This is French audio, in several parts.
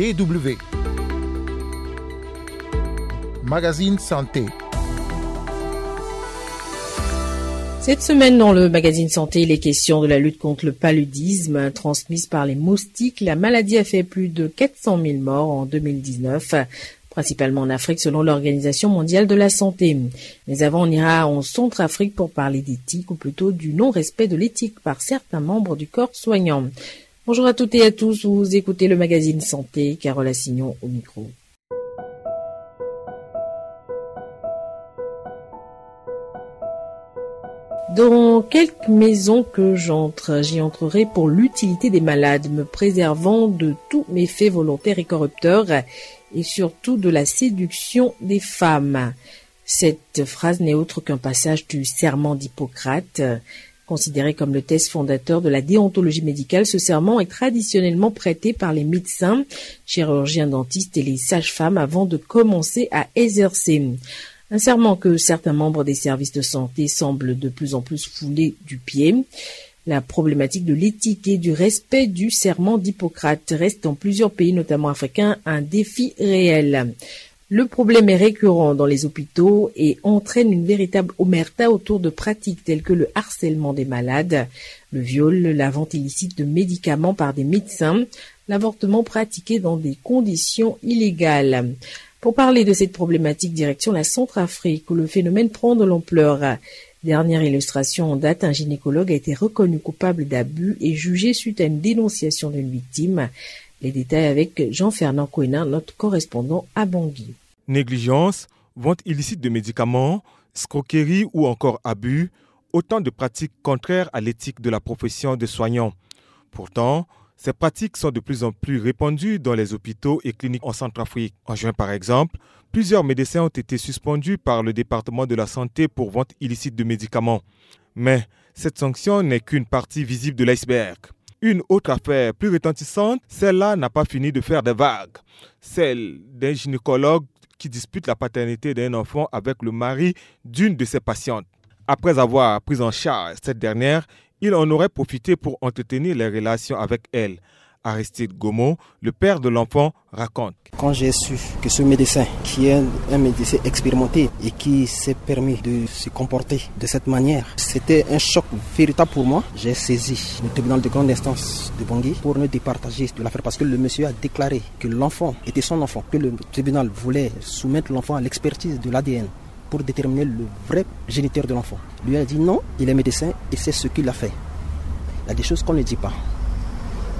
DW. Magazine Santé. Cette semaine, dans le magazine Santé, il est question de la lutte contre le paludisme transmise par les moustiques. La maladie a fait plus de 400 000 morts en 2019 principalement en Afrique selon l'Organisation mondiale de la santé. Mais avant, on ira en Centrafrique pour parler d'éthique, ou plutôt du non-respect de l'éthique par certains membres du corps soignant. Bonjour à toutes et à tous, vous écoutez le magazine Santé, Carole Assignon au micro. Dans quelques maisons que j'entre, j'y entrerai pour l'utilité des malades, me préservant de tous méfaits volontaires et corrupteurs et surtout de la séduction des femmes. Cette phrase n'est autre qu'un passage du serment d'Hippocrate. Considéré comme le test fondateur de la déontologie médicale, ce serment est traditionnellement prêté par les médecins, chirurgiens dentistes et les sages-femmes avant de commencer à exercer. Un serment que certains membres des services de santé semblent de plus en plus fouler du pied. La problématique de l'éthique et du respect du serment d'Hippocrate reste dans plusieurs pays, notamment africains, un défi réel. Le problème est récurrent dans les hôpitaux et entraîne une véritable omerta autour de pratiques telles que le harcèlement des malades, le viol, la vente illicite de médicaments par des médecins, l'avortement pratiqué dans des conditions illégales. Pour parler de cette problématique, direction la Centrafrique, où le phénomène prend de l'ampleur. Dernière illustration en date, un gynécologue a été reconnu coupable d'abus et jugé suite à une dénonciation d'une victime. Les détails avec Jean-Fernand Coenin, notre correspondant à Bangui. Négligence, vente illicite de médicaments, scroquerie ou encore abus, autant de pratiques contraires à l'éthique de la profession de soignant. Pourtant, ces pratiques sont de plus en plus répandues dans les hôpitaux et cliniques en Centrafrique. En juin, par exemple, plusieurs médecins ont été suspendus par le département de la santé pour vente illicite de médicaments. Mais cette sanction n'est qu'une partie visible de l'iceberg. Une autre affaire plus retentissante, celle-là n'a pas fini de faire des vagues. Celle d'un gynécologue qui dispute la paternité d'un enfant avec le mari d'une de ses patientes. Après avoir pris en charge cette dernière, il en aurait profité pour entretenir les relations avec elle. Aristide Gaumont, le père de l'enfant, raconte. Quand j'ai su que ce médecin, qui est un médecin expérimenté et qui s'est permis de se comporter de cette manière, c'était un choc véritable pour moi. J'ai saisi le tribunal de grande instance de Bangui pour ne départager de l'affaire parce que le monsieur a déclaré que l'enfant était son enfant, que le tribunal voulait soumettre l'enfant à l'expertise de l'ADN pour déterminer le vrai géniteur de l'enfant. Lui a dit non, il est médecin et c'est ce qu'il a fait. Il y a des choses qu'on ne dit pas.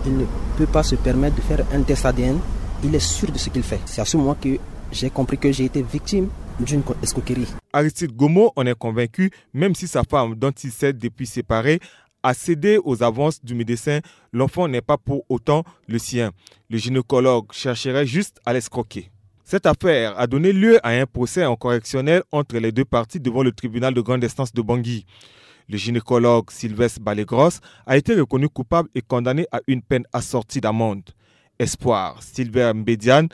Il ne peut pas se permettre de faire un test ADN. Il est sûr de ce qu'il fait. C'est à ce moment que j'ai compris que j'ai été victime d'une escroquerie. Aristide Gomo en est convaincu, même si sa femme, dont il s'est depuis séparé, a cédé aux avances du médecin, l'enfant n'est pas pour autant le sien. Le gynécologue chercherait juste à l'escroquer. Cette affaire a donné lieu à un procès en correctionnel entre les deux parties devant le tribunal de grande instance de Bangui. Le gynécologue Sylvestre Balégros a été reconnu coupable et condamné à une peine assortie d'amende. Espoir, Sylvain Mbedian,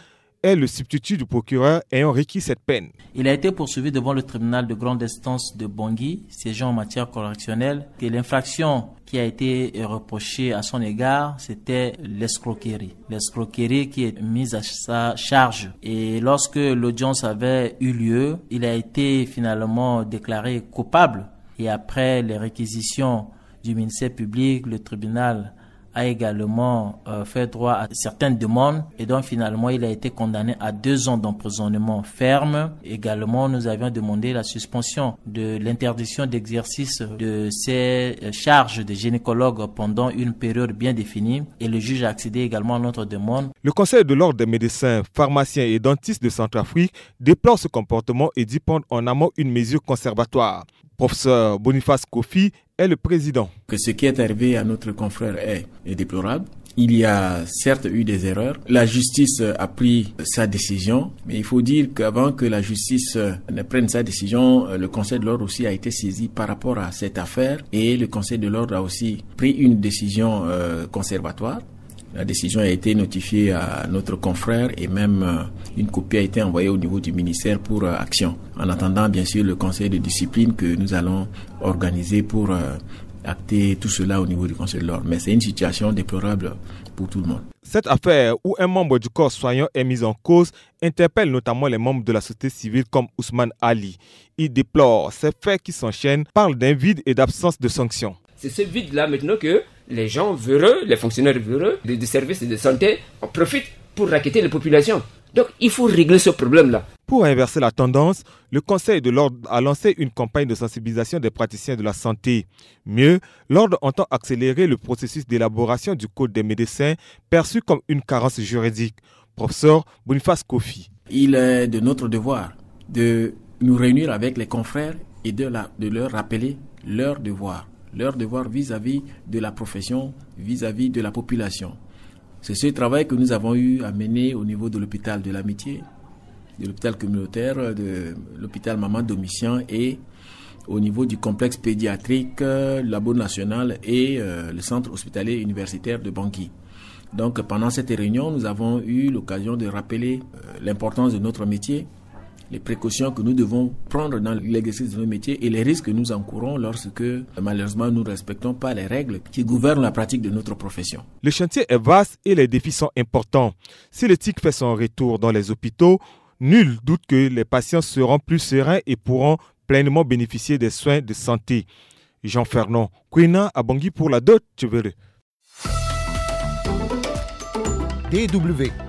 est le substitut du procureur ayant requis cette peine. Il a été poursuivi devant le tribunal de grande instance de Bangui, siégeant en matière correctionnelle, que l'infraction qui a été reprochée à son égard, c'était l'escroquerie. L'escroquerie qui est mise à sa charge. Et lorsque l'audience avait eu lieu, il a été finalement déclaré coupable. Et après les réquisitions du ministère public, le tribunal a également euh, fait droit à certaines demandes et donc finalement il a été condamné à deux ans d'emprisonnement ferme. Également, nous avions demandé la suspension de l'interdiction d'exercice de ses euh, charges de gynécologue pendant une période bien définie et le juge a accédé également à notre demande. Le Conseil de l'ordre des médecins, pharmaciens et dentistes de Centrafrique déplore ce comportement et dit prendre en amont une mesure conservatoire. Professeur Boniface Kofi est le président. Que ce qui est arrivé à notre confrère est, déplorable. Il y a certes eu des erreurs. La justice a pris sa décision, mais il faut dire qu'avant que la justice ne prenne sa décision, le Conseil de l'ordre aussi a été saisi par rapport à cette affaire et le Conseil de l'ordre a aussi pris une décision euh, conservatoire. La décision a été notifiée à notre confrère et même euh, une copie a été envoyée au niveau du ministère pour euh, action. En attendant, bien sûr, le conseil de discipline que nous allons organiser pour euh, acter tout cela au niveau du conseil de l'ordre. Mais c'est une situation déplorable pour tout le monde. Cette affaire où un membre du corps soignant est mis en cause interpelle notamment les membres de la société civile comme Ousmane Ali. Il déplore ces faits qui s'enchaînent, parle d'un vide et d'absence de sanctions. C'est ce vide-là maintenant que les gens véreux, les fonctionnaires véreux des services de santé en profitent pour raqueter les populations. Donc il faut régler ce problème-là. Pour inverser la tendance, le Conseil de l'ordre a lancé une campagne de sensibilisation des praticiens de la santé. Mieux, l'ordre entend accélérer le processus d'élaboration du Code des médecins perçu comme une carence juridique. Professeur Boniface Kofi. Il est de notre devoir de nous réunir avec les confrères et de, de leur rappeler leur devoir, leur devoir vis-à-vis de la profession, vis à -vis de la population. C'est ce travail que nous avons eu à mener au niveau de l'hôpital de l'amitié, de l'hôpital communautaire, de l'hôpital Maman Domitian et au niveau du complexe pédiatrique, euh, labo national et euh, le centre hospitalier universitaire de Bangui. Donc pendant cette réunion, nous avons eu l'occasion de rappeler euh, l'importance de notre métier, les précautions que nous devons prendre dans l'exercice de nos métiers et les risques que nous encourons lorsque malheureusement nous ne respectons pas les règles qui gouvernent la pratique de notre profession. Le chantier est vaste et les défis sont importants. Si l'éthique fait son retour dans les hôpitaux, nul doute que les patients seront plus sereins et pourront pleinement bénéficier des soins de santé. Jean Fernand, Quina à Bangui pour la dot, tu verras. DW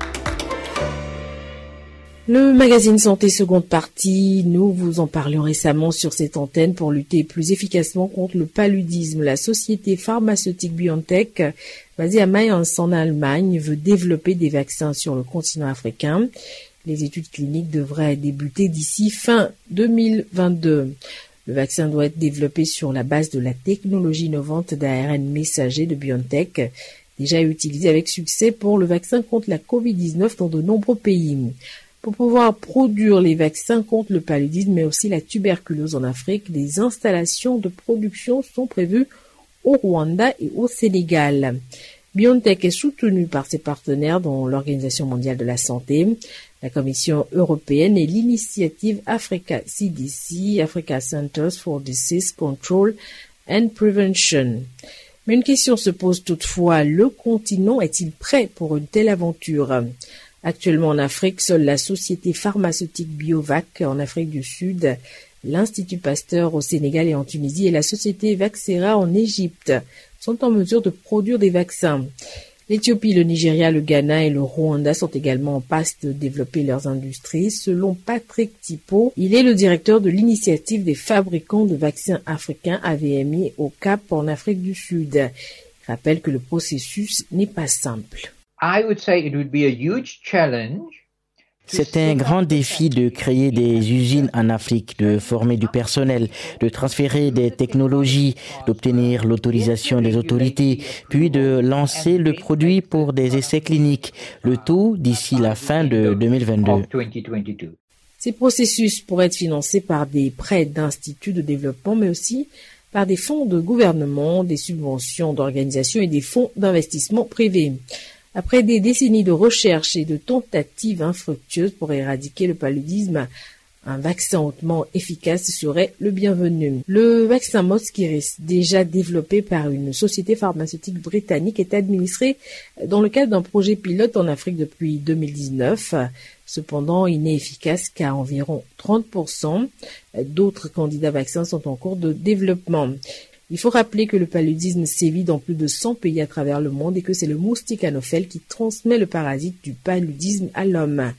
le magazine Santé seconde partie, nous vous en parlions récemment sur cette antenne pour lutter plus efficacement contre le paludisme. La société pharmaceutique BioNTech, basée à Mayence en Allemagne, veut développer des vaccins sur le continent africain. Les études cliniques devraient débuter d'ici fin 2022. Le vaccin doit être développé sur la base de la technologie innovante d'ARN messager de BioNTech, déjà utilisée avec succès pour le vaccin contre la COVID-19 dans de nombreux pays. Pour pouvoir produire les vaccins contre le paludisme, mais aussi la tuberculose en Afrique, des installations de production sont prévues au Rwanda et au Sénégal. BioNTech est soutenu par ses partenaires dont l'Organisation mondiale de la santé, la Commission européenne et l'initiative Africa CDC, Africa Centers for Disease Control and Prevention. Mais une question se pose toutefois, le continent est-il prêt pour une telle aventure? Actuellement en Afrique, seule la société pharmaceutique Biovac en Afrique du Sud, l'Institut Pasteur au Sénégal et en Tunisie et la société Vaxera en Égypte sont en mesure de produire des vaccins. L'Éthiopie, le Nigeria, le Ghana et le Rwanda sont également en passe de développer leurs industries. Selon Patrick Tipo, il est le directeur de l'initiative des fabricants de vaccins africains AVMI au Cap en Afrique du Sud. Il rappelle que le processus n'est pas simple. C'est un grand défi de créer des usines en Afrique, de former du personnel, de transférer des technologies, d'obtenir l'autorisation des autorités, puis de lancer le produit pour des essais cliniques, le tout d'ici la fin de 2022. Ces processus pourraient être financés par des prêts d'instituts de développement, mais aussi par des fonds de gouvernement, des subventions d'organisations et des fonds d'investissement privés. Après des décennies de recherche et de tentatives infructueuses pour éradiquer le paludisme, un vaccin hautement efficace serait le bienvenu. Le vaccin Mosquiris, déjà développé par une société pharmaceutique britannique, est administré dans le cadre d'un projet pilote en Afrique depuis 2019. Cependant, il n'est efficace qu'à environ 30%. D'autres candidats vaccins sont en cours de développement. Il faut rappeler que le paludisme sévit dans plus de 100 pays à travers le monde et que c'est le moustique anophèle qui transmet le parasite du paludisme à l'homme.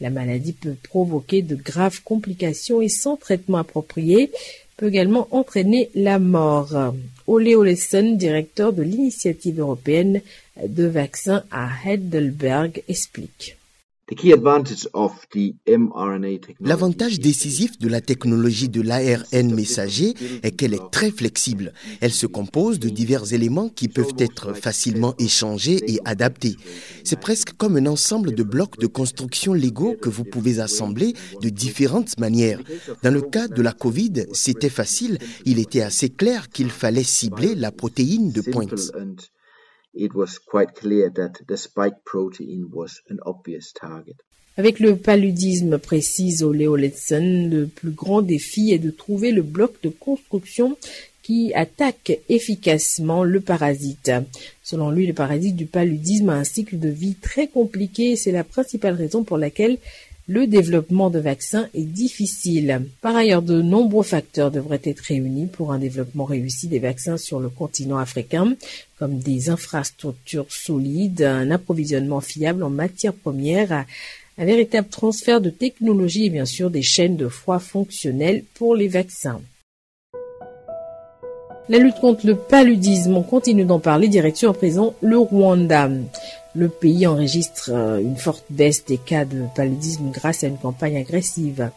La maladie peut provoquer de graves complications et sans traitement approprié peut également entraîner la mort. Ole Olesen, directeur de l'initiative européenne de vaccins à Heidelberg, explique. L'avantage décisif de la technologie de l'ARN messager est qu'elle est très flexible. Elle se compose de divers éléments qui peuvent être facilement échangés et adaptés. C'est presque comme un ensemble de blocs de construction légaux que vous pouvez assembler de différentes manières. Dans le cas de la COVID, c'était facile. Il était assez clair qu'il fallait cibler la protéine de pointe it was quite clear that the spike protein was an obvious target. Avec le paludisme, précise Ole Oletson, le plus grand défi est de trouver le bloc de construction qui attaque efficacement le parasite. Selon lui, le parasite du paludisme a un cycle de vie très compliqué et c'est la principale raison pour laquelle le développement de vaccins est difficile. Par ailleurs, de nombreux facteurs devraient être réunis pour un développement réussi des vaccins sur le continent africain, comme des infrastructures solides, un approvisionnement fiable en matières premières, un véritable transfert de technologie et bien sûr des chaînes de froid fonctionnelles pour les vaccins. La lutte contre le paludisme, on continue d'en parler, direction à présent le Rwanda. Le pays enregistre euh, une forte baisse des cas de paludisme grâce à une campagne agressive.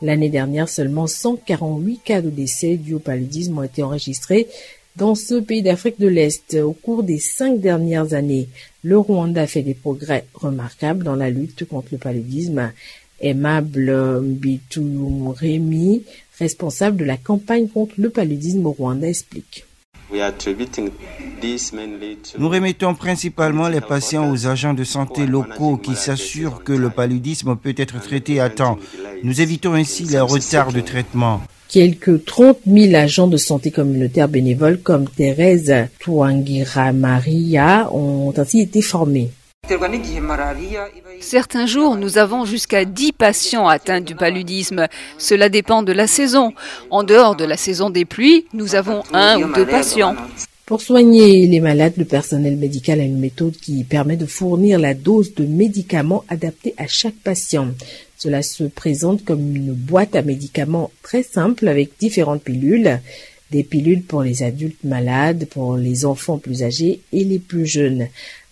L'année dernière, seulement 148 cas de décès dus au paludisme ont été enregistrés dans ce pays d'Afrique de l'Est. Au cours des cinq dernières années, le Rwanda a fait des progrès remarquables dans la lutte contre le paludisme. Aimable Rémi, responsable de la campagne contre le paludisme au Rwanda, explique. Nous remettons principalement les patients aux agents de santé locaux qui s'assurent que le paludisme peut être traité à temps. Nous évitons ainsi les retards de traitement. Quelques 30 000 agents de santé communautaire bénévoles comme Thérèse Touangira Maria ont ainsi été formés. Certains jours, nous avons jusqu'à 10 patients atteints du paludisme. Cela dépend de la saison. En dehors de la saison des pluies, nous avons un ou deux patients. Pour soigner les malades, le personnel médical a une méthode qui permet de fournir la dose de médicaments adaptés à chaque patient. Cela se présente comme une boîte à médicaments très simple avec différentes pilules. Des pilules pour les adultes malades, pour les enfants plus âgés et les plus jeunes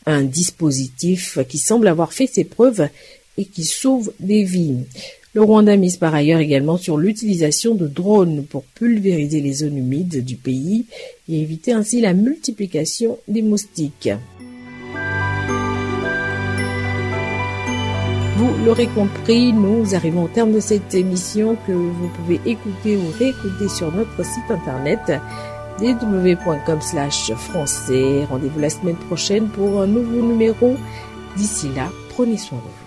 un dispositif qui semble avoir fait ses preuves et qui sauve des vies. Le Rwanda mise par ailleurs également sur l'utilisation de drones pour pulvériser les zones humides du pays et éviter ainsi la multiplication des moustiques. Vous l'aurez compris, nous arrivons au terme de cette émission que vous pouvez écouter ou réécouter sur notre site internet www.com slash français. Rendez-vous la semaine prochaine pour un nouveau numéro. D'ici là, prenez soin de vous.